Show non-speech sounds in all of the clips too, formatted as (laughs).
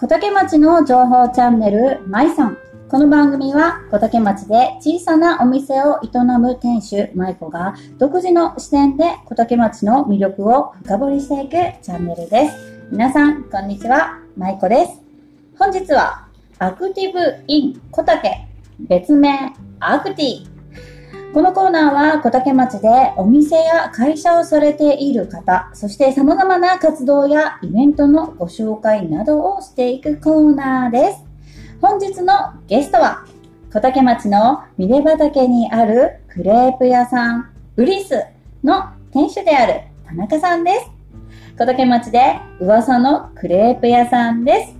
小竹町の情報チャンネル、まいさん。この番組は小竹町で小さなお店を営む店主、舞子が独自の視点で小竹町の魅力を深掘りしていくチャンネルです。皆さん、こんにちは。舞子です。本日は、アクティブイン小竹、別名、アクティ。このコーナーは小竹町でお店や会社をされている方、そして様々な活動やイベントのご紹介などをしていくコーナーです。本日のゲストは、小竹町の峰畑にあるクレープ屋さん、ウリスの店主である田中さんです。小竹町で噂のクレープ屋さんです。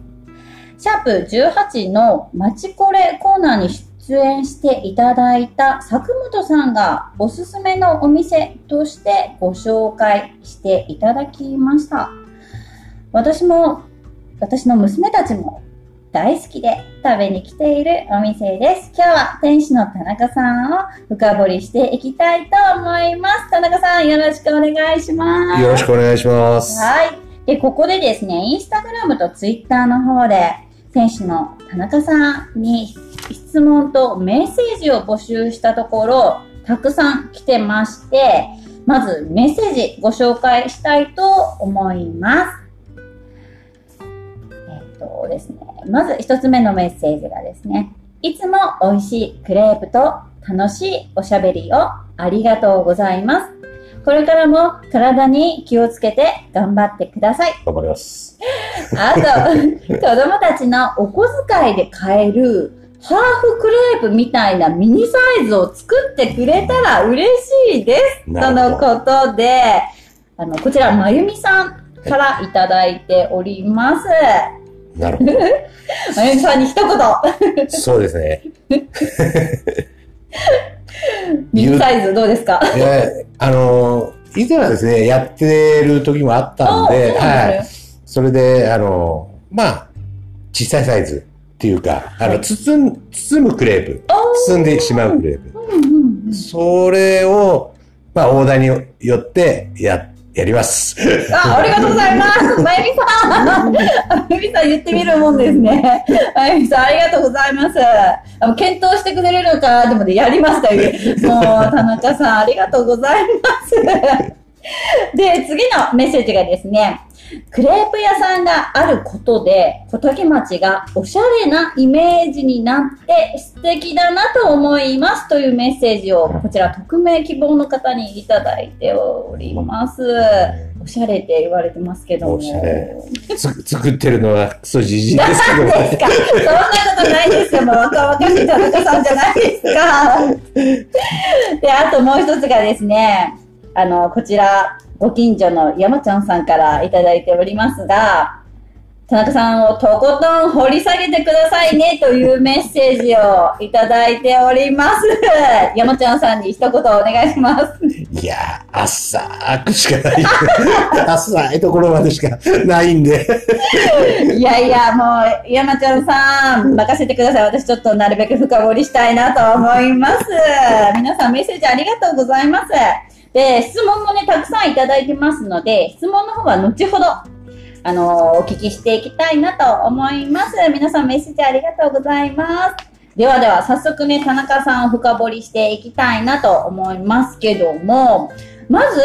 シャープ18の町コレコーナーに出演していただいた佐久本さんがおすすめのお店としてご紹介していただきました。私も、私の娘たちも大好きで食べに来ているお店です。今日は店主の田中さんを深掘りしていきたいと思います。田中さんよろしくお願いします。よろしくお願いします。はい。で、ここでですね、インスタグラムとツイッターの方で、選手の田中さんに質問とメッセージを募集したところ、たくさん来てまして、まずメッセージご紹介したいと思います。えっとですね、まず一つ目のメッセージがですね、いつも美味しいクレープと楽しいおしゃべりをありがとうございます。これからも体に気をつけて頑張ってください。頑張ります。あと、(laughs) 子供たちのお小遣いで買えるハーフクレープみたいなミニサイズを作ってくれたら嬉しいです。との。ことで、あの、こちら、まゆみさんからいただいております。なるほ (laughs) まゆみさんに一言、ど。そうですね。(laughs) ミニサイズどうですか？いや、あのー、以前はですね、やってる時もあったんで、あはい。それで、あのー、まあ、小さいサイズっていうか、あの、はい包む、包むクレープ。包んでしまうクレープ。うんうんうんそれを、まあ、オーダーによって、や、やります。あ、ありがとうございます。(laughs) まゆみさん。まゆみさん言ってみるもんですね。まゆみさん、ありがとうございます。あの検討してくれるのか、でもね、やりましたよ。もう、田中さん、ありがとうございます。で、次のメッセージがですね、クレープ屋さんがあることで、小竹町がおしゃれなイメージになって素敵だなと思いますというメッセージを、こちら匿名希望の方にいただいております。おしゃれって言われてますけども。おしゃれつ作ってるのはクソじじいですけど何ですか？そんなことないですよ。もう若々しい田中さんじゃないですか。で、あともう一つがですね、あの、こちら、ご近所の山ちゃんさんからいただいておりますが、田中さんをとことん掘り下げてくださいねというメッセージをいただいております。(laughs) 山ちゃんさんに一言お願いします。いやー、浅くしかない。(laughs) 浅いところまでしかないんで。(laughs) いやいや、もう、山ちゃんさん、任せてください。私ちょっとなるべく深掘りしたいなと思います。皆さんメッセージありがとうございます。で、質問もね、たくさんいただいてますので、質問の方は後ほど、あのお聞きしていきたいなと思います。皆さんメッセージありがとうございます。ではでは、早速ね、田中さんを深掘りしていきたいなと思いますけども、まず、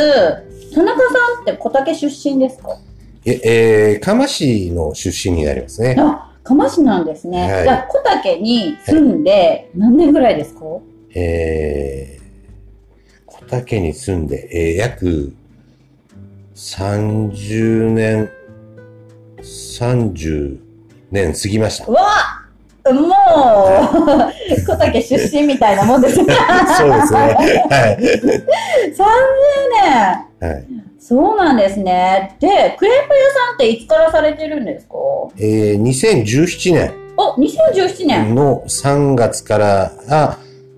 田中さんって小竹出身ですか？え、えー、蒲市の出身になりますね。あ、釜市なんですね。はいじゃあ、小竹に住んで何年ぐらいですか、えー、小竹に住んで、えー、約30年、30年過ぎましたう。わもう、小竹出身みたいなもんですね。(laughs) そうですね。はい。30年。はい。そうなんですね。で、クレープ屋さんっていつからされてるんですか？えー、2017年お、2017年。の3月から、あ、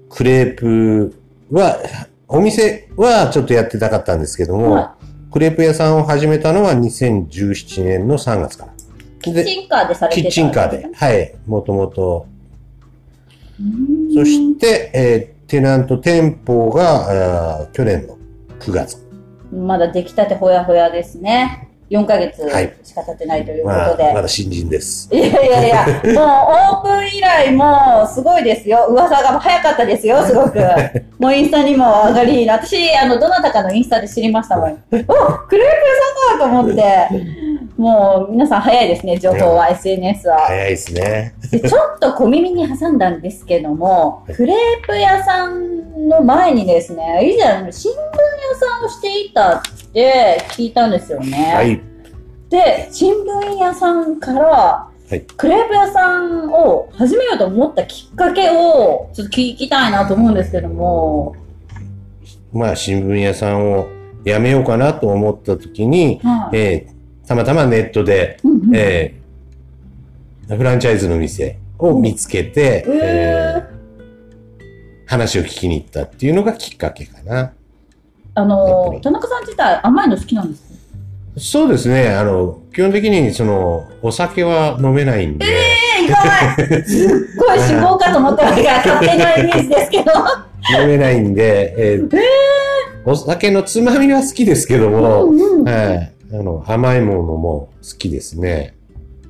クレープは、お店はちょっとやってなかったんですけども、はクレープ屋さんを始めたのは2017年の3月から。キッチンカーでされてたキッチンカーで。はい。もともと。そして、えーテナント店舗が、去年の9月。まだ出来たてほやほやですね。4ヶ月はいしか経ってないというこまあとで。まだ新人です。いやいやいや、(laughs) もうオープン以来もうすごいですよ。噂が早かったですよ、すごく。もうインスタにも上がり、私、あの、どなたかのインスタで知りましたもん。(laughs) おクレープ屋さんだと思って。もう皆さん早いですね、情報は、SNS は。早いですね。でちょっと小耳に挟んだんですけども、クレープ屋さんの前にですね、以前、新聞屋さんをしていたって聞いたんですよね。はい。で、新聞屋さんから、はいクレープ屋さんを始めようと思ったきっかけをちょっと聞きたいなと思うんですけども、まあ、新聞屋さんを辞めようかなと思った時に、はいえーたまたまネットで、うんうんえーフランチャイズの店を見つけて、うんえー話を聞きに行ったっていうのがきっかけかな。あの田中さん自体甘いの好きなんですか？そうですね。あの、基本的にその、お酒は飲めないんで、えー、意外すっごい死亡かと思ったのが勝手なイメージですけど。(laughs) 飲めないんで、えーお酒のつまみは好きですけども、うんうんはい。あの、甘いものも好きですね。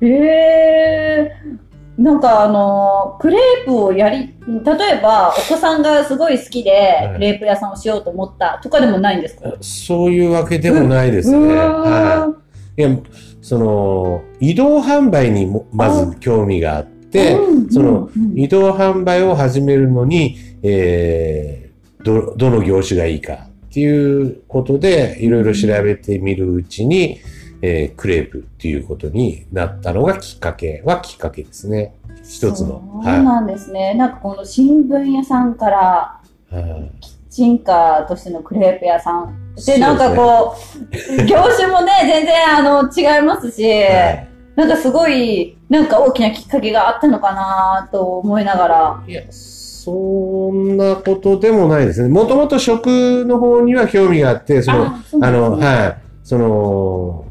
えー、なんかあのクレープをやり、例えばお子さんがすごい好きでい。クレープ屋さんをしようと思ったとかでもないんですか？そういうわけでもないですね。うーん。はい。いや、その、移動販売にもまず興味があって、うんそのうん。うん移動販売を始めるのに、えー、ど、どの業種がいいかっていうことで、いろいろ調べてみるうちに、えー、クレープっていうことになったのがきっかけはきっかけですね。一つの。そうなんですね。なんかこの新聞屋さんからい。はいキッチンカーとしてのクレープ屋さん。で、でなんかこう、業種もね、(laughs) 全然あの違いますし、はいなんかすごい、なんか大きなきっかけがあったのかなと思いながら。いや、そんなことでもないですね。もともと食の方には興味があって、その、あそうあの、はい、その、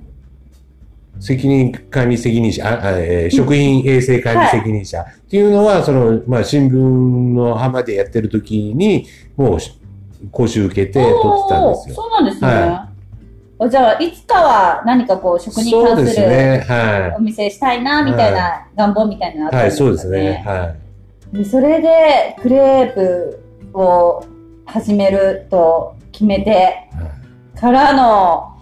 責任管理責任者、ああえー食品衛生管理責任者っていうのは、その、まあ、新聞の浜でやってる時に、もうし、講習受けて取ってたんですよ。そうなんですね。はおじゃあ、いつかは何かこう、食に関するね。はお店したいな、みたいな願望みたいなのあっい。はい、たんですかそうですね。はい。でそれで、クレープを始めると決めてはいからの、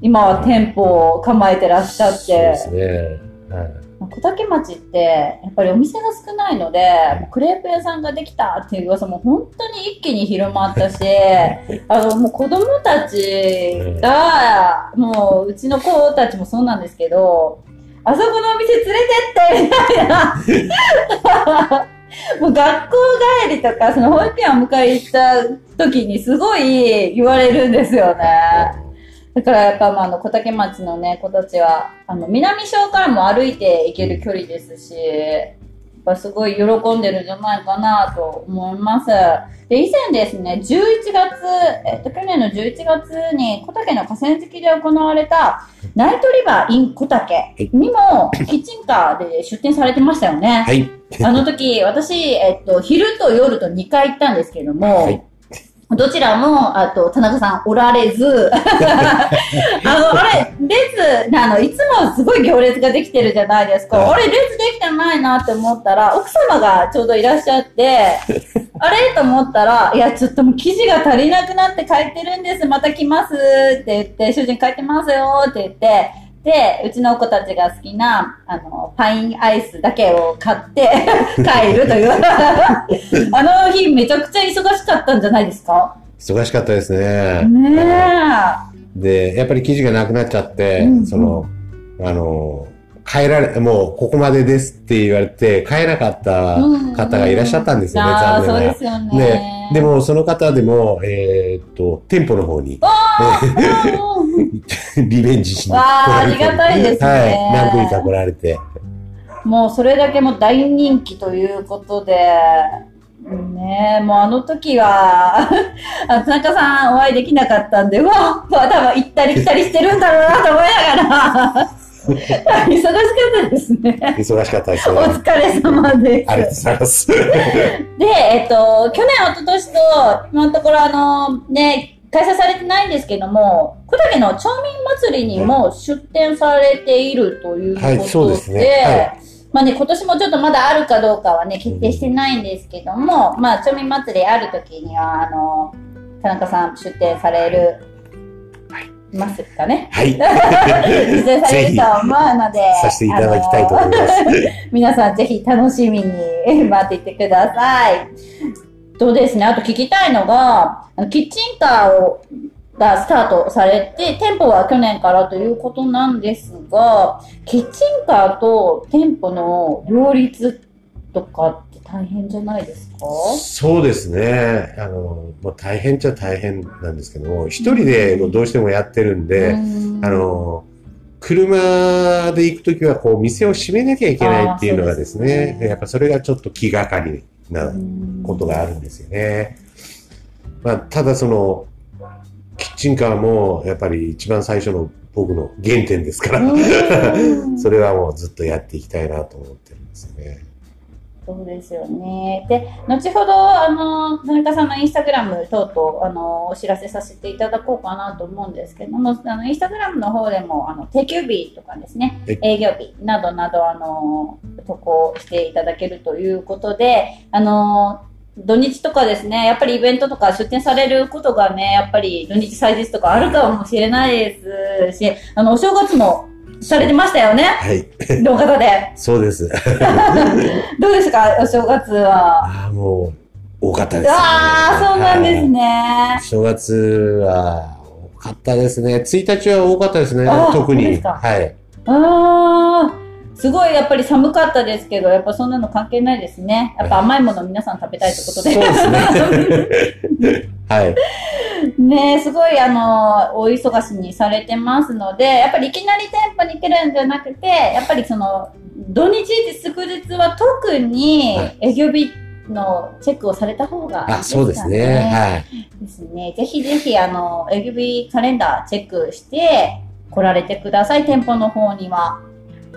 今は店舗を構えてらっしゃっそうでて、すね。はい。小竹町って、やっぱりお店が少ないので、もうクレープ屋さんができたっていう噂も本当に一気に広まったし、(laughs) あの、もう子供たちが、もううちの子たちもそうなんですけど、あそこのお店連れてってみたいな。(laughs) もう学校帰りとか、その保育園を迎え行った時にすごい言われるんですよね。だからやっぱ、まあ、あの、小竹町のね、子たちは、あの、南小からも歩いて行ける距離ですし、やっぱすごい喜んでるんじゃないかなと思います。で、以前ですね、11月、えっと、去年の11月に小竹の河川敷で行われた、ナイトリバー in 小竹にも、キッチンカーで出店されてましたよね。はい。あの時、私、えっと、昼と夜と2回行ったんですけれども、はいどちらも、あと、田中さんおられず、(laughs) あの、あれ、列、あの、いつもすごい行列ができてるじゃないですか。はい。あれ、列できてないなって思ったら、奥様がちょうどいらっしゃって、(laughs) あれ？と思ったら、いや、ちょっともう生地が足りなくなって帰ってるんです。また来ます。って言って、主人帰ってますよ。って言って、で、うちの子たちが好きな、あの、パインアイスだけを買って (laughs) 帰るという。(laughs) あの日めちゃくちゃ忙しかったんじゃないですか？忙しかったですね。ねえ。で、やっぱり生地がなくなっちゃって、うんうんその、あの、帰られ、もうここまでですって言われて、帰らなかった方がいらっしゃったんですよね、ああ、残念ながそうですよら。ね。で、でもその方でも、えーっと、店舗の方にうんうん (laughs) リベンジしに来られて。ありがたいですねはい。何組か来られて。もうそれだけもう大人気ということで、ねえ、もうあの時は、(laughs) あ田中さんお会いできなかったんで、うわ、まあ多分行ったり来たりしてるんだろうなと思いながら、(laughs) 忙しかったですね。忙しかったですおね。疲れ様です。ありがとうございます。で、えっと、去年、一昨年と、今のところあの、ね、開催されてないんですけども、小竹の町民祭りにも出展されているということで、はいそうですねはいまあね、今年もちょっとまだあるかどうかはね、決定してないんですけども、まあ、町民祭りある時には、あの、田中さん出展される、いますかねはい。(laughs) 出展されると思うので、させていただきたいと思います。(laughs) 皆さんぜひ楽しみに待っていてください。とですね、あと聞きたいのが、キッチンカーをがスタートされて、店舗は去年からということなんですが、キッチンカーと店舗の両立とかって大変じゃないですか？そうですね。あの、もう大変っちゃ大変なんですけども、一人でどうしてもやってるんで、うん。あの、車で行くときは、こう、店を閉めなきゃいけないっていうのがですあーそうですね、ね。やっぱそれがちょっと気がかりなうんことがあるんですよね。まあ、ただその、キッチンカーも、やっぱり一番最初の僕の原点ですから、うん (laughs) それはもうずっとやっていきたいなと思ってるんですよね。そうですよね。で、後ほど、あの、田中さんのインスタグラム等々、あの、お知らせさせていただこうかなと思うんですけども、あの、インスタグラムの方でも、あの、定休日とかですねはい、営業日などなど、あの、投稿していただけるということで、あの、土日とかですね、やっぱりイベントとか出店されることがね、やっぱり土日祭日とかあるかもしれないですし、あの、お正月もされてましたよね、はい。動画で。そうです。(laughs) どうですか、お正月は。ああ、もう、多かったです、ね。ああ、そうなんですね。正月は多かったですね。1日は多かったですね特に。そうですかはい。ああ、すごいやっぱり寒かったですけど、やっぱそんなの関係ないですね。やっぱ甘いもの皆さん食べたいってことで。そうですね。(laughs) はい。ねえすごいあの、お忙しにされてますので、やっぱりいきなり店舗に来るんじゃなくて、やっぱりその、土日祝日は特にはい営業日のチェックをされた方がいいあ、ですかね。そうですね。はい。ですね。ぜひぜひ、あの、営業日カレンダーチェックして来られてください、店舗の方には。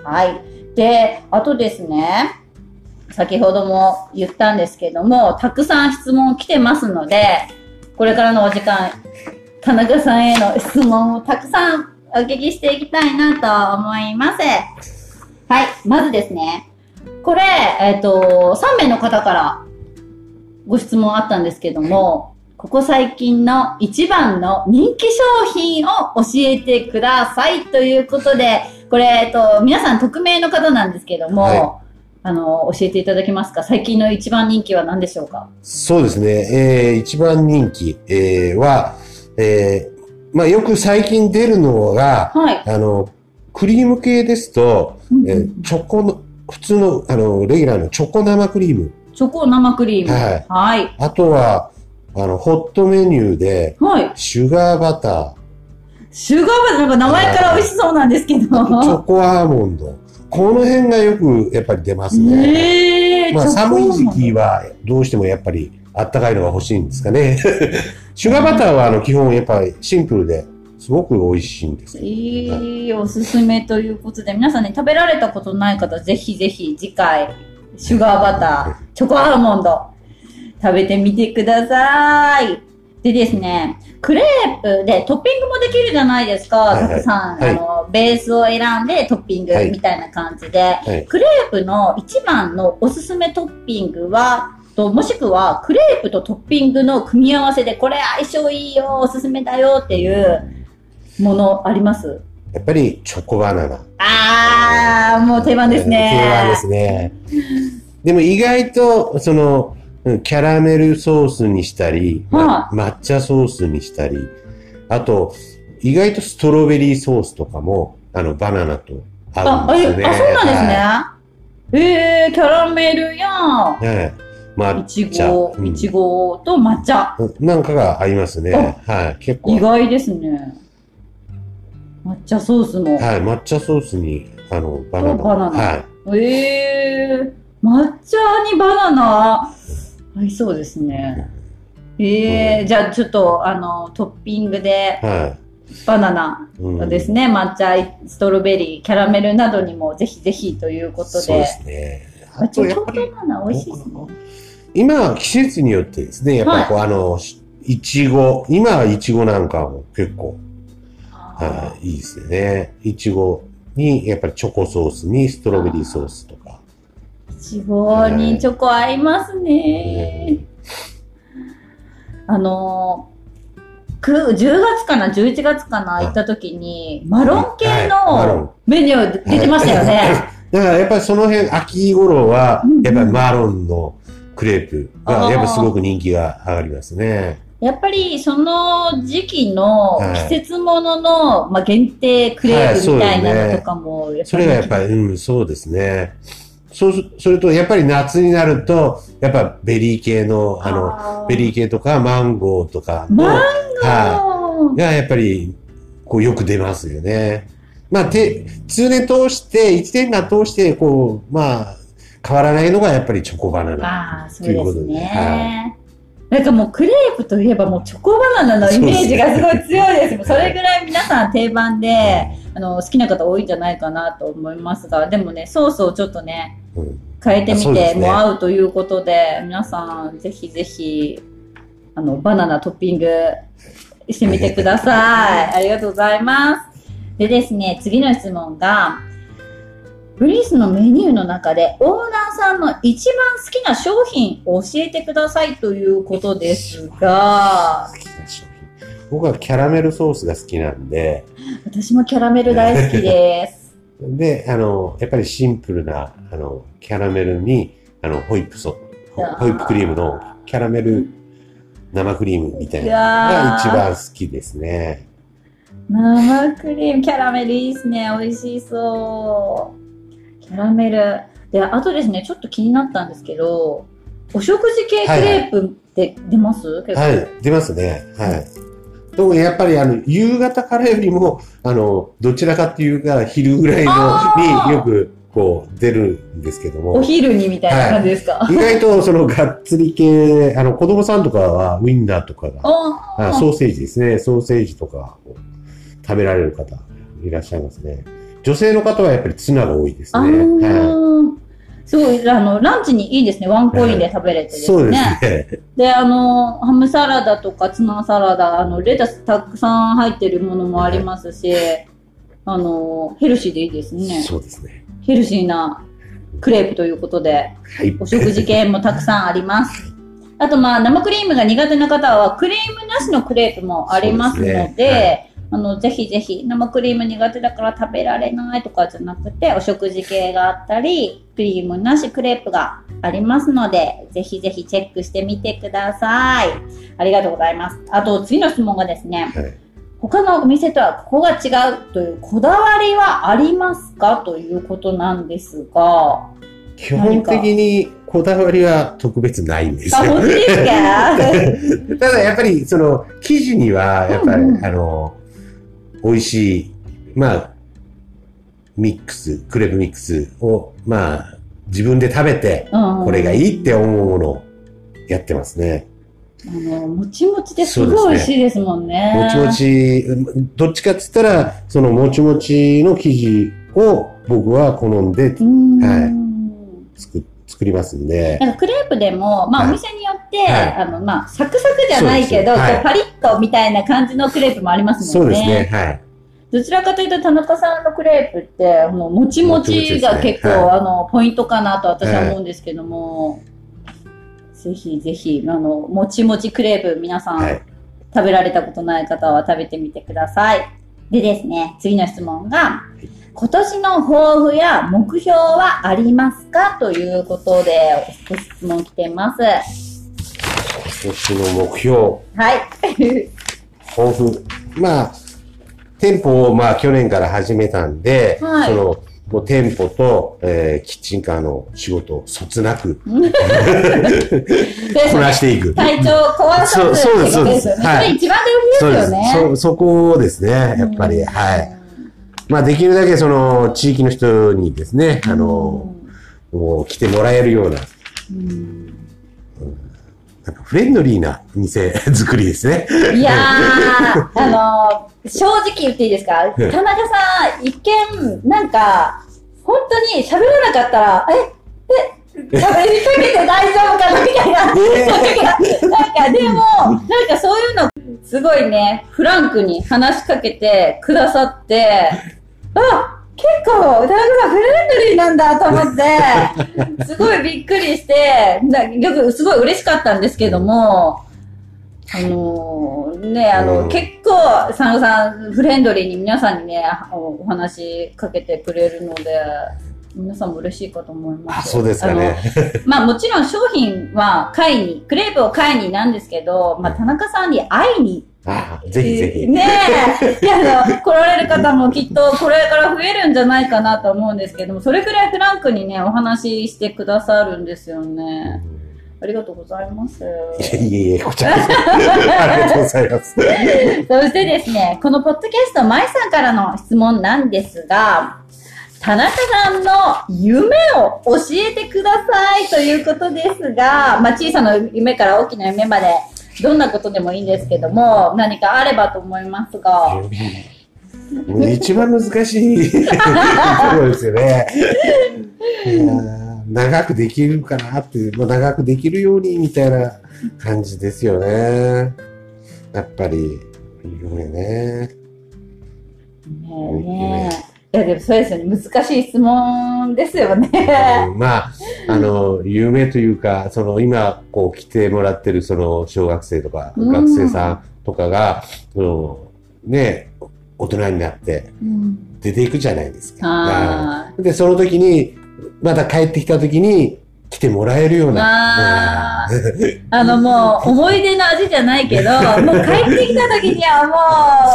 はい。で、あとですね、先ほども言ったんですけども、たくさん質問来てますので、これからのお時間、田中さんへの質問をたくさんお聞きしていきたいなと思います。はい。まずですね、これ、えっ、と、3名の方からご質問あったんですけども、ここ最近の一番の人気商品を教えてくださいということで、これ、えっと、皆さん匿名の方なんですけども、はいあの、教えていただけますか？最近の一番人気は何でしょうか？そうですね。えー、一番人気、えー、は、えー、まあよく最近出るのが、はい。あの、クリーム系ですと、えーチョコの、普通の、あの、レギュラーのチョコ生クリーム。チョコ生クリーム。はいはい。あとは、あの、ホットメニューで、はい。シュガーバタシュガーバター、なんか名前から美味しそうなんですけど。ー、チョコアーモンド。この辺がよくやっぱり出ますね。まあ寒い時期はどうしてもやっぱりあったかいのが欲しいんですかね。(laughs) シュガーバターはあの基本やっぱりシンプルですごく美味しいんですよ。いいおすすめということで、皆さんね、食べられたことない方、ぜひぜひ次回、シュガーバター、チョコアーモンド、食べてみてください。でですね、クレープでトッピングもできるじゃないですか、はいはいたくさん、はいあの、ベースを選んでトッピングはいみたいな感じで、はい。クレープの一番のおすすめトッピングは、ともしくはクレープとトッピングの組み合わせでこれ相性いいよ、おすすめだよっていうものあります？やっぱりチョコバナナ。あー、もう定番ですね。定番ですね。でも意外と、その、うんキャラメルソースにしたり、ま抹茶ソースにしたり、あと、意外とストロベリーソースとかも、あの、バナナと合あ、あ、えうんですよね。あそうなんですね。はえー、キャラメルや、い。はい。抹いち茶。いちごと抹茶。なんかが合いますね。はい。結構。意外ですね。抹茶ソースも。はい。抹茶ソースに、あの、バナナ。バナナはい。えー、抹茶にバナナ？合いそうですね。えー、じゃあちょっと、あの、トッピングではバナナい。うんですね、抹茶、ストロベリー、キャラメルなどにもぜひぜひということそうでで。すね。あとやっぱり、バナナ美味しいですね。今、季節によってですね、やっぱりこう、あの、しいちご、今はいちごなんかも結構、あはい、いいですよね。いちごに、やっぱりチョコソースにストロベリーソースとか。いちごにチョコ合いますね。あのく10月かな、11月かな、はい行った時に、マロン系のメニュー出てましたよね。(laughs) だからやっぱりその辺、秋頃はやっぱりマロンのクレープが、やっぱすごく人気が上がりますね。やっぱりその時期のはい季節ものの、まあ、限定クレープみたいなのとかも、それがやっぱり、うん、そうですね。そうす、それと、やっぱり夏になると、やっぱベリー系の、あの、のベリー系とかマンゴーとかの、マンはい。がやっぱり、こうよく出ますよね。まあ、て、通年通して、一年間通して、こう、まあ、変わらないのがやっぱりチョコバナナ。ああ、そうというですことでね。なんかもうクレープといえばもうチョコバナナのイメージがすごい強いです。(laughs) もうそれぐらい皆さん定番で、あの、好きな方多いんじゃないかなと思いますが、でもね、ソースをちょっとね、うん変えてみても合うということで、皆さんぜひぜひ、あの、バナナトッピングしてみてください。(laughs) ありがとうございます。でですね、次の質問が、ブリースのメニューの中でオーナーさんの一番好きな商品を教えてくださいということですが。僕はキャラメルソースが好きなんで、私もキャラメル大好きです。で、あの、やっぱりシンプルな、あの、キャラメルに、あの、ホイップソ、ホホイップクリームのキャラメル生クリームみたいなのが一番好きですね。生クリーム、キャラメルいいですね。美味しそう。キャラメル。で、あとですね、ちょっと気になったんですけど、お食事系クレープって出ます、結構。はい、出ますね。はい。特にやっぱりあの、夕方からよりも、あの、どちらかっていうか、昼ぐらいのによく、こう、出るんですけども。お昼にみたいな感じですか、意外とそのがっつり系、あの子供さんとかはウインナーとかが、ああソーセージですね、ソーセージとかを食べられる方いらっしゃいますね。女性の方はやっぱりツナが多いですあね。はーすごい、あの、ランチにいいですね。ワンコインで食べれてい、ですそうですね。ね。で、あの、ハムサラダとかツナサラダ、あの、レタスたくさん入ってるものもありますし、あの、ヘルシーでいいですね。そうですね。ヘルシーなクレープということで、はい。お食事系もたくさんあります。あと、まあ、生クリームが苦手な方は、クリームなしのクレープもありますので、あの、ぜひぜひ、生クリーム苦手だから食べられないとかじゃなくて、お食事系があったり、クリームなしクレープがありますので、ぜひぜひチェックしてみてください。ありがとうございます。あと、次の質問がですね、はい他のお店とはここが違うというこだわりはありますか？ということなんですが、基本的にこだわりは特別ないんですあ、よ。本当ですか？(laughs) ただやっぱりその生地にはやっぱり、うんうんあの美味しいまあミックスクレープミックスをまあ自分で食べてうんこれがいいって思うものをやってますね。あの、もちもちですごい美味しいですもんね。もちもちどっちかって言ったらそのもちもちの生地を僕は好んで。はい作作りますんで。なんかクレープでも、まあ、はいお店によって、はいあの、まあ、サクサクじゃないけど、はいパリッとみたいな感じのクレープもありますもんね。そうですね。はい。どちらかというと、田中さんのクレープって、もう、もちもちが結構、ねはいあの、ポイントかなと私は思うんですけども、ぜひぜひ、あの、もちもちクレープ、皆さん、はい。食べられたことない方は食べてみてください。でですね、次の質問が、今年の抱負や目標はありますかということで、ご質問来てます。今年の目標。はい。豊富。まあ、店舗をまあ去年から始めたんで、はいその、もう店舗と、えーキッチンカーの仕事をそつなく (laughs) こなしていく。体調壊さずそうです。そうですはいそれ一番大事ですよね。そ、そこですね、やっぱり。うんはい。まあできるだけその地域の人にですね、あの、もう来てもらえるような、うん。なんかフレンドリーな店 (laughs) 作りですね。いやー、(laughs) あのー正直言っていいですか？ええ。田中さん、一見、なんか、本当に喋らなかったら、え、え、言いかけて大丈夫かなみたいな。なんかでも、なんかそういうの、すごいね、フランクに話しかけてくださって、あ結構、田中さんフレンドリーなんだと思って、すごいびっくりして、なよくすごい嬉しかったんですけども、あのーね、あの、うん結構、佐野さん、フレンドリーに皆さんにね、おお話しかけてくれるので、皆さんも嬉しいかと思います。あ、そうですかね。まあもちろん商品は買いに、クレープを買いになんですけど、まあ田中さんに会いに。あ、ぜひぜひ。ねえ。いや、来られる方もきっとこれから増えるんじゃないかなと思うんですけども、それくらいフランクにね、お話ししてくださるんですよね。ありがとうございます。いえいえ、こちらこそ。ありがとうございます。(laughs) そしてですね、このポッドキャスト、舞さんからの質問なんですが、田中さんの夢を教えてくださいということですが、まあ、小さな夢から大きな夢まで、どんなことでもいいんですけども、何かあればと思いますが。一番難しいところですよね。長くできるかなって、まあ、長くできるようにみたいな感じですよね。やっぱり、夢ね。ねえねえいや、でもそうですよね。難しい質問ですよね。うんまあ、あの、夢というか、その今、こう来てもらってるその小学生とか、うん学生さんとかが、そのね、大人になってうん出ていくじゃないですか。あで、その時に、また帰ってきた時に来てもらえるようあな。ーあのもう、思い出の味じゃないけど、(laughs) もう帰ってきた時には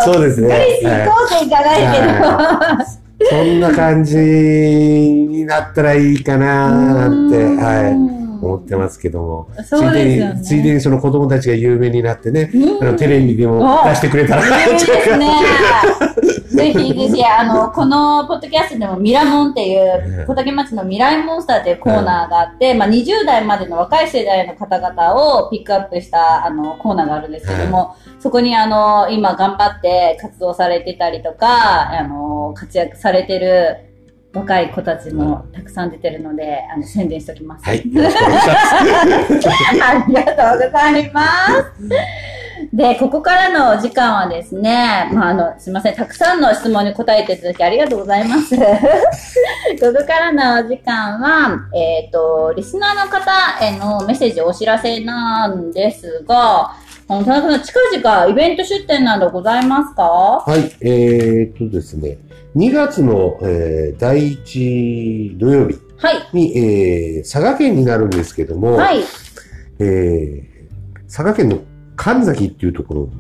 もう、そうですね。行こうといかないけど、そんな感じになったらいいかななんて、はい、思ってますけども。そうですよね。ついでに、ついでにその子供たちが有名になってね、うんあのテレビでも出してくれたら、いいですね。(laughs) ぜひぜひ、あの、このポッドキャストでもミラモンっていう、小竹町の未来モンスターっていうコーナーがあって、まあ20代までの若い世代の方々をピックアップした、あの、コーナーがあるんですけども、そこにあの、今頑張って活動されてたりとか、あの、活躍されてる若い子たちもたくさん出てるので、あの、宣伝しておきます。はい、(laughs) よろしくお願いします。ありがとうございます。で、ここからのお時間はですね、まあ、あの、すいません、たくさんの質問に答えていただきありがとうございます。(laughs) ここからのお時間は、えっ、と、リスナーの方へのメッセージお知らせなんですが、田中さん、近々イベント出店などございますか？はい、えー、っとですね、2月の、えー第1土曜日はい。に、えー佐賀県になるんですけども、はい。えー佐賀県の神崎っていうところ、はい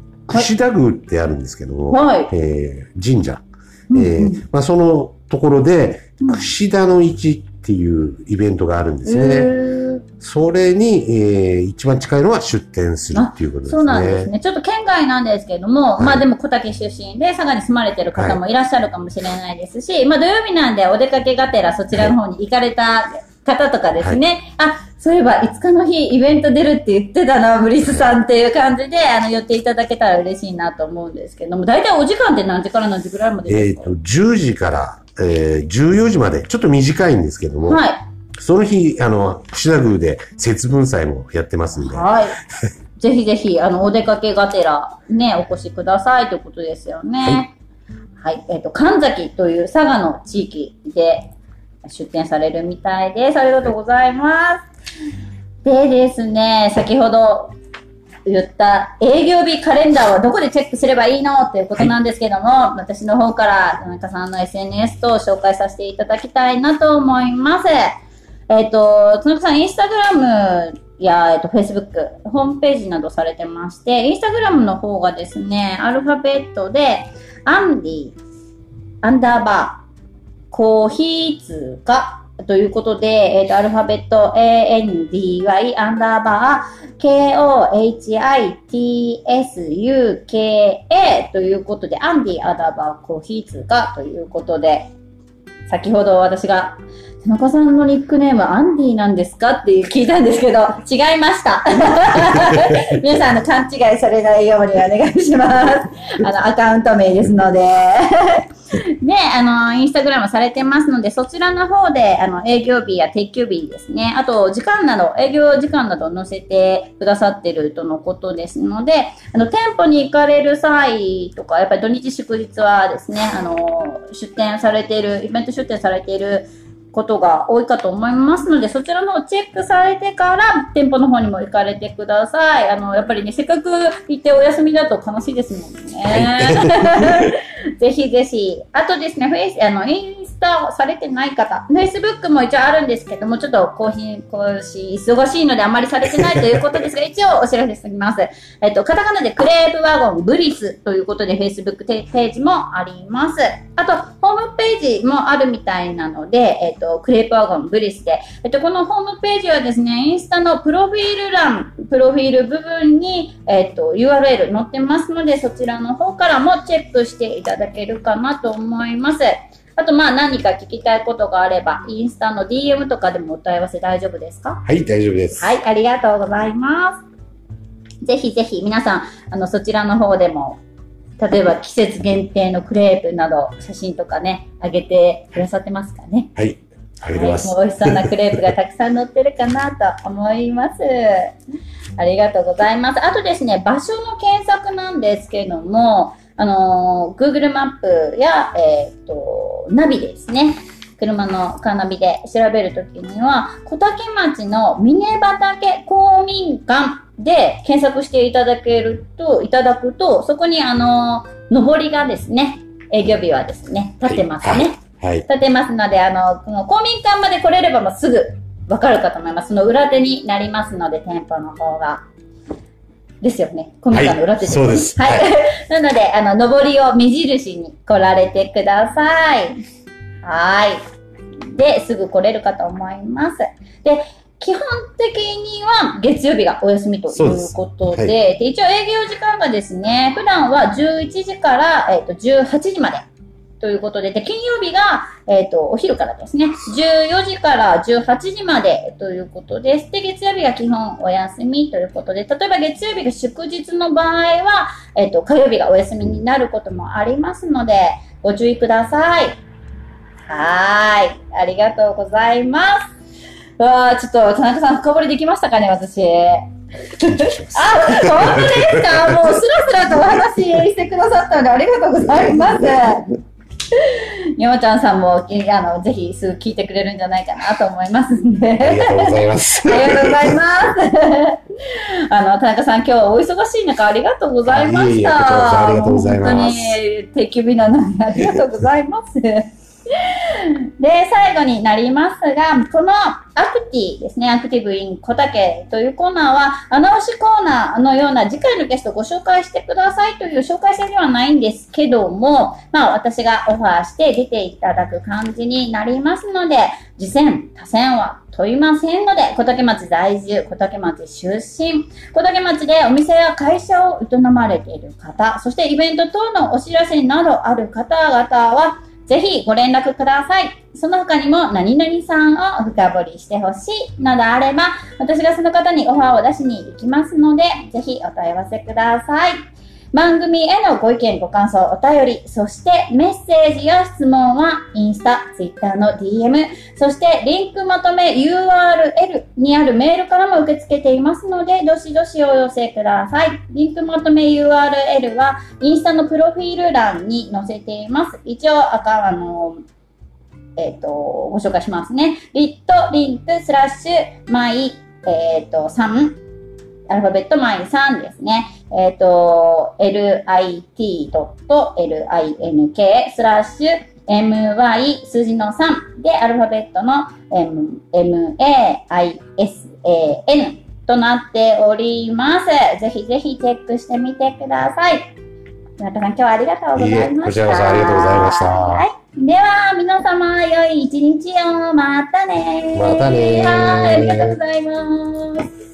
櫛田宮ってあるんですけども、はい。えー神社、うんえーまあ、そのところで、うん櫛田の市っていうイベントがあるんですね。それに、えー一番近いのは出店するっていうことですね。そうなんですね。ちょっと県外なんですけども、はいまあでも小竹出身で佐賀に住まれてる方もいらっしゃるかもしれないですし、まあ土曜日なんでお出かけがてらそちらの方に行かれた方とかですね、あ、そういえば5日の日イベント出るって言ってたな、ブリスさんっていう感じで、あの、寄っていただけたら嬉しいなと思うんですけども、大体お時間って何時から何時ぐらいまでえっ、ですか？と、10時から、えー14時まで、ちょっと短いんですけども、はい。その日、あの、櫛田宮で節分祭もやってますんで、はい。(laughs) ぜひぜひ、あの、お出かけがてら、ね、お越しくださいということですよね。はい。えっ、と、神崎という佐賀の地域で出店されるみたいです。ありがとうございます。でですね、先ほど言った営業日カレンダーはどこでチェックすればいいのっていうことなんですけども、私の方から田中さんの SNS と紹介させていただきたいなと思います。えっ、と、田中さん、インスタグラムや、えっ、と、フェイスブック、ホームページなどされてまして、インスタグラムの方がですね、アルファベットで、アンディ、アンダーバー、コーヒー通貨ということで、えっ、と、アルファベット ANDY アンダーバー KOHITSUKA ということで、アンディアダーバーコーヒー通貨ということで、先ほど私が、田中さんのニックネームアンディなんですか？って聞いたんですけど、(laughs) 違いました。(laughs) 皆さん、あの、勘違いされないようにお願いします。(laughs) あの、アカウント名ですので。で、あの、インスタグラムされてますので、そちらの方で、あの、営業日や定休日ですね、あと、時間など、営業時間など載せてくださってるとのことですので、あの、店舗に行かれる際とか、やっぱり土日祝日はですね、あの、出店されている、イベント出店されていることが多いかと思いますので、そちらのをチェックされてから、店舗の方にも行かれてください。あの、やっぱりね、せっかく行ってお休みだと悲しいですもんね。(laughs) (laughs) ぜひぜひ。あとですね、フェイス、あの、インスタをされてない方、フェイスブックも一応あるんですけども、ちょっと更新、更新、忙しいのであんまりされてないということですが、一応お知らせしておきます。えっと、カタカナでクレープワゴンブリスということで、フェイスブックページもあります。あと、ホームページもあるみたいなので、えっと、クレープワゴンブリスで、えっと、このホームページはですね、インスタのプロフィール欄、プロフィール部分に、えっと、URL 載ってますので、そちらの方からもチェックしていただけるかなと思います。あと、まあ、何か聞きたいことがあれば、インスタの DM とかでもお問い合わせ大丈夫ですか？はい、大丈夫です。はい、ありがとうございます。ぜひぜひ皆さん、あの、そちらの方でも、例えば季節限定のクレープなど写真とかね、あげてくださってますかね？はい。はい、もう美味しそうなクレープがたくさん載ってるかなと思います。ありがとうございます。あとですね、場所の検索なんですけれども、あのー、Google マップや、えっ、と、ナビですね。車のカーナビで調べるときには、小竹町の峰畑公民館で検索していただけると、いただくと、そこにあのー、上りがですね、営業日はですね、立ってますね。はい。立てますので、あの、この公民館まで来れればもうすぐわかるかと思います。その裏手になりますので、店舗の方が。ですよね。公民館の裏手はいそうですはい。は (laughs) なので、あの、上りを目印に来られてください。はい。で、すぐ来れるかと思います。で、基本的には月曜日がお休みということで、はいで一応営業時間がですね、普段は11時から、えっと18時までということで、で金曜日が、えっとお昼からですね、14時から18時までということです。で、月曜日が基本お休みということで、例えば月曜日が祝日の場合は、えっと火曜日がお休みになることもありますので、ご注意ください。はーい。ありがとうございます。うわー、ちょっと田中さん深掘りできましたかね、私。あ、本当ですか？もうスラスラとお話ししてくださったのでありがとうございます。(laughs) 山ちゃんさんも、きあの、ぜひすぐ聞いてくれるんじゃないかなと思いますんで。ありがとうございます。(laughs) ありがとうございます。(laughs) あの、田中さん、今日はお忙しい中、ありがとうございました。いえいありがとうございます本当に、定休日なのにありがとうございます。で、最後になりますが、このアクティですね、アクティブイン小竹というコーナーは、穴押しコーナーのような次回のゲストをご紹介してくださいという紹介制ではないんですけども、まあ私がオファーして出ていただく感じになりますので、次戦、他戦は問いませんので、小竹町在住、小竹町出身、小竹町でお店や会社を営まれている方、そしてイベント等のお知らせなどある方々は、ぜひご連絡ください。その他にも何々さんを深掘りしてほしいなどあれば、私がその方にオファーを出しに行きますので、ぜひお問い合わせください。番組へのご意見、ご感想、お便り、そしてメッセージや質問は、インスタ、ツイッターの DM、そしてリンクまとめ URL にあるメールからも受け付けていますので、どしどしお寄せください。リンクまとめ URL は、インスタのプロフィール欄に載せています。一応、赤、あの、えっ、と、ご紹介しますね。リットリンクスラッシュマイ、えっ、と、3、アルファベットマイ3ですね。えっ、と、lit.link スラッシュ my 数字の3でアルファベットの m, maisan となっております。ぜひぜひチェックしてみてください。村田さん、今日はありがとうございました。いいえこちらこそありがとうございましたはい。では、皆様、良い一日を。またねまたねはい、ありがとうございます。